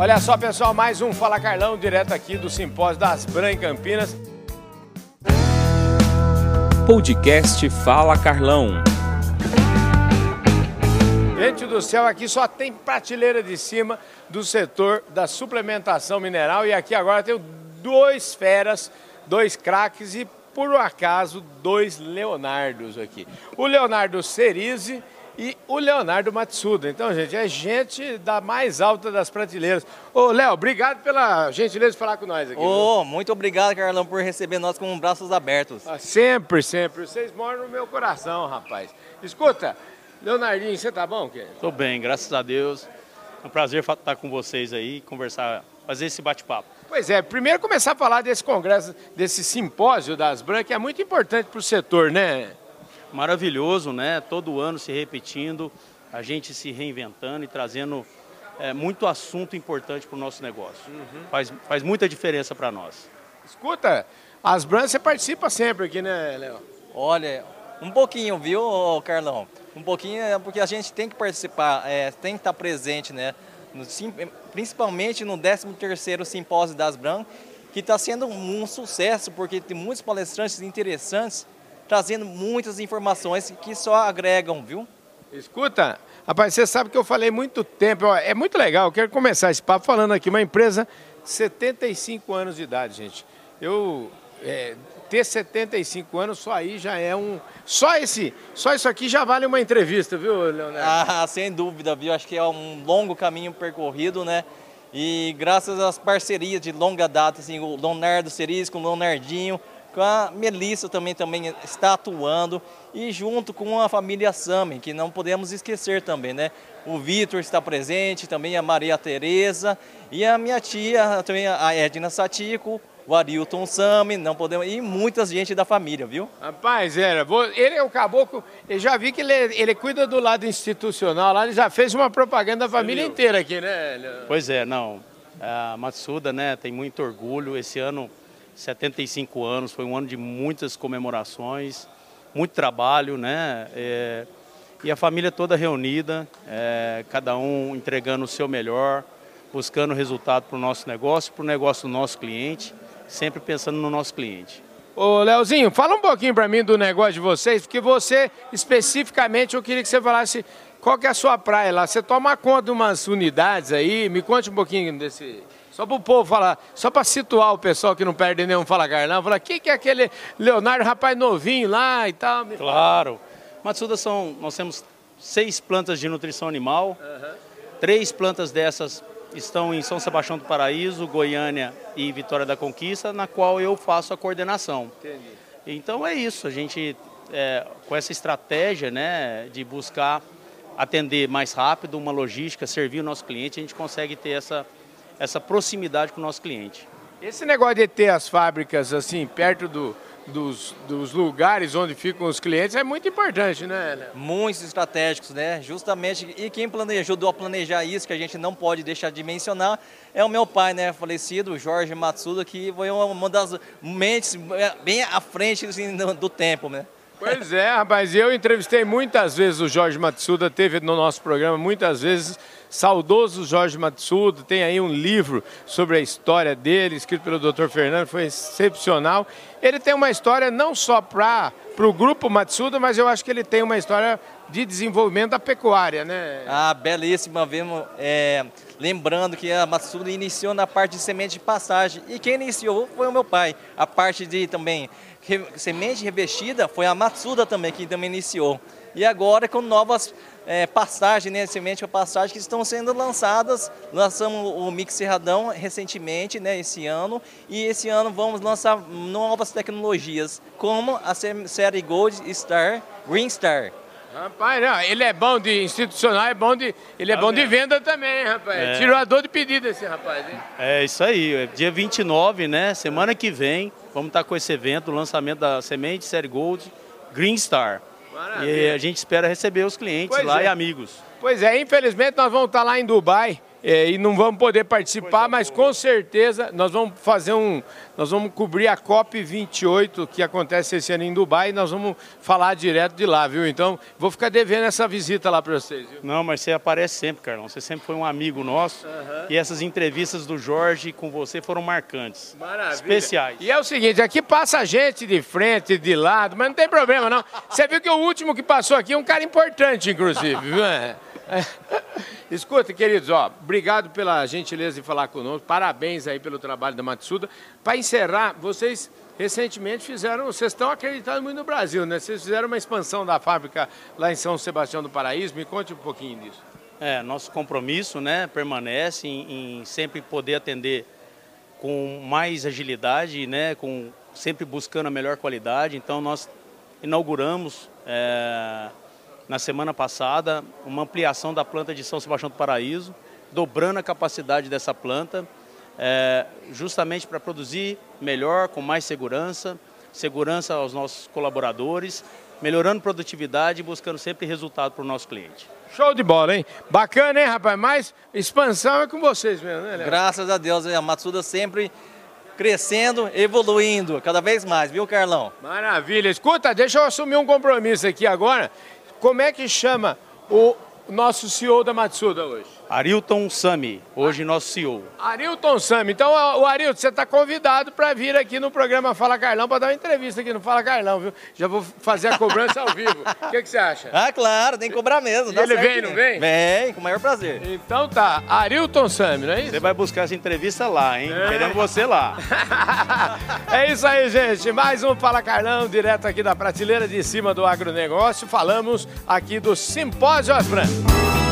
Olha só, pessoal, mais um Fala Carlão, direto aqui do Simpósio das Bran em Campinas. Podcast Fala Carlão. Gente do céu, aqui só tem prateleira de cima do setor da suplementação mineral e aqui agora tem dois feras, dois craques e por um acaso dois Leonardos aqui. O Leonardo Cerise e o Leonardo Matsuda. Então, gente, é gente da mais alta das prateleiras. Ô, Léo, obrigado pela gentileza de falar com nós aqui. Ô, muito obrigado, Carlão, por receber nós com braços abertos. Ah, sempre, sempre. Vocês moram no meu coração, rapaz. Escuta, Leonardinho, você tá bom, querido? Tô bem, graças a Deus. É um prazer estar com vocês aí, conversar, fazer esse bate-papo. Pois é, primeiro começar a falar desse congresso, desse simpósio das Bran, que é muito importante para o setor, né? Maravilhoso, né? Todo ano se repetindo, a gente se reinventando e trazendo é, muito assunto importante para o nosso negócio. Uhum. Faz, faz muita diferença para nós. Escuta, as Bran você participa sempre aqui, né, Léo? Olha, um pouquinho, viu, Carlão? Um pouquinho é porque a gente tem que participar, é, tem que estar presente, né? No, principalmente no 13º Simpósio das Bran, que está sendo um sucesso, porque tem muitos palestrantes interessantes, trazendo muitas informações que só agregam, viu? Escuta, rapaz, você sabe que eu falei muito tempo, é muito legal, eu quero começar esse papo falando aqui, uma empresa 75 anos de idade, gente. Eu é, ter 75 anos, só aí já é um. Só esse, só isso aqui já vale uma entrevista, viu, Leonardo? Ah, sem dúvida, viu? Acho que é um longo caminho percorrido, né? E graças às parcerias de longa data, assim, o Leonardo Ceris com o Leonardinho, a Melissa também, também está atuando, e junto com a família Sami, que não podemos esquecer também, né? O Vitor está presente, também a Maria Tereza, e a minha tia, também a Edna Satico, o Arilton Sami, não podemos. E muita gente da família, viu? Rapaz, era. Ele é o caboclo. Eu já vi que ele, ele cuida do lado institucional lá, ele já fez uma propaganda da família inteira aqui, né? Pois é, não. A Matsuda, né, tem muito orgulho. Esse ano, 75 anos, foi um ano de muitas comemorações, muito trabalho, né? É, e a família toda reunida, é, cada um entregando o seu melhor, buscando resultado para o nosso negócio, para o negócio do nosso cliente sempre pensando no nosso cliente. Ô, Leozinho, fala um pouquinho para mim do negócio de vocês, porque você, especificamente, eu queria que você falasse qual que é a sua praia lá. Você toma conta de umas unidades aí, me conte um pouquinho desse... Só para o povo falar, só para situar o pessoal que não perde nenhum Fala Carlão, falar, o que, que é aquele Leonardo, rapaz novinho lá e tal? Claro. Matsuda são, nós temos seis plantas de nutrição animal, uhum. três plantas dessas estão em São Sebastião do Paraíso, Goiânia e Vitória da Conquista, na qual eu faço a coordenação. Entendi. Então é isso, a gente é, com essa estratégia né, de buscar atender mais rápido, uma logística, servir o nosso cliente, a gente consegue ter essa, essa proximidade com o nosso cliente. Esse negócio de ter as fábricas assim perto do, dos, dos, lugares onde ficam os clientes é muito importante, né? Muitos estratégicos, né? Justamente, e quem planejou, ajudou a planejar isso, que a gente não pode deixar de mencionar, é o meu pai, né? Falecido, Jorge Matsuda, que foi uma das mentes bem à frente assim, do tempo, né? Pois é, rapaz, eu entrevistei muitas vezes o Jorge Matsuda, teve no nosso programa muitas vezes saudoso Jorge Matsuda, tem aí um livro sobre a história dele, escrito pelo Dr. Fernando, foi excepcional. Ele tem uma história não só para o grupo Matsuda, mas eu acho que ele tem uma história de desenvolvimento da pecuária, né? Ah, belíssima, vemos. É, lembrando que a Matsuda iniciou na parte de semente de passagem e quem iniciou foi o meu pai. A parte de também semente revestida foi a Matsuda também que também iniciou. E agora com novas é, passagens, né, semente para passagem que estão sendo lançadas. Lançamos o Mix Cerradão recentemente, né, esse ano, e esse ano vamos lançar novas tecnologias, como a série Gold Star, Green Star. Rapaz, não, ele é bom de institucional, é bom de, ele é bom de venda também, rapaz. É. Tirou a dor de pedido esse rapaz, hein? É isso aí, é dia 29, né? Semana que vem, vamos estar com esse evento, o lançamento da semente série Gold Green Star. Maravilha. E a gente espera receber os clientes pois lá é. e amigos. Pois é, infelizmente nós vamos estar lá em Dubai é, e não vamos poder participar, mas com certeza nós vamos fazer um. Nós vamos cobrir a COP 28 que acontece esse ano em Dubai e nós vamos falar direto de lá, viu? Então, vou ficar devendo essa visita lá para vocês. Viu? Não, mas você aparece sempre, Carlão. Você sempre foi um amigo nosso. Uhum. E essas entrevistas do Jorge com você foram marcantes. Maravilha. Especiais. E é o seguinte, aqui passa gente de frente, de lado, mas não tem problema não. Você viu que o último que passou aqui é um cara importante, inclusive, viu? É. Escuta, queridos, ó, obrigado pela gentileza de falar conosco. Parabéns aí pelo trabalho da Matsuda. Para encerrar, vocês recentemente fizeram, vocês estão acreditando muito no Brasil, né? Vocês fizeram uma expansão da fábrica lá em São Sebastião do Paraíso. Me conte um pouquinho disso. É, nosso compromisso, né, permanece em, em sempre poder atender com mais agilidade, né, com sempre buscando a melhor qualidade. Então nós inauguramos é, na semana passada uma ampliação da planta de São Sebastião do Paraíso, dobrando a capacidade dessa planta, é, justamente para produzir melhor, com mais segurança, segurança aos nossos colaboradores, melhorando produtividade e buscando sempre resultado para o nosso cliente. Show de bola, hein? Bacana, hein, rapaz? Mas expansão é com vocês mesmo, né, Léo? Graças a Deus, a Matsuda sempre crescendo, evoluindo cada vez mais, viu, Carlão? Maravilha. Escuta, deixa eu assumir um compromisso aqui agora. Como é que chama o nosso CEO da Matsuda hoje? Arilton Sami, hoje nosso CEO. Arilton Sami. Então, o Arilton, você está convidado para vir aqui no programa Fala Carlão para dar uma entrevista aqui no Fala Carlão, viu? Já vou fazer a cobrança ao vivo. O que, que, você acha? Ah, claro, tem que cobrar mesmo. ele vem, não vem? Vem, com o maior prazer. Então tá, Arilton Sami, não é isso? Você vai buscar essa entrevista lá, hein? É. Querendo você lá. é isso aí, gente. Mais um Fala Carlão, direto aqui da prateleira de cima do agronegócio. Falamos aqui do Simpósio Bye.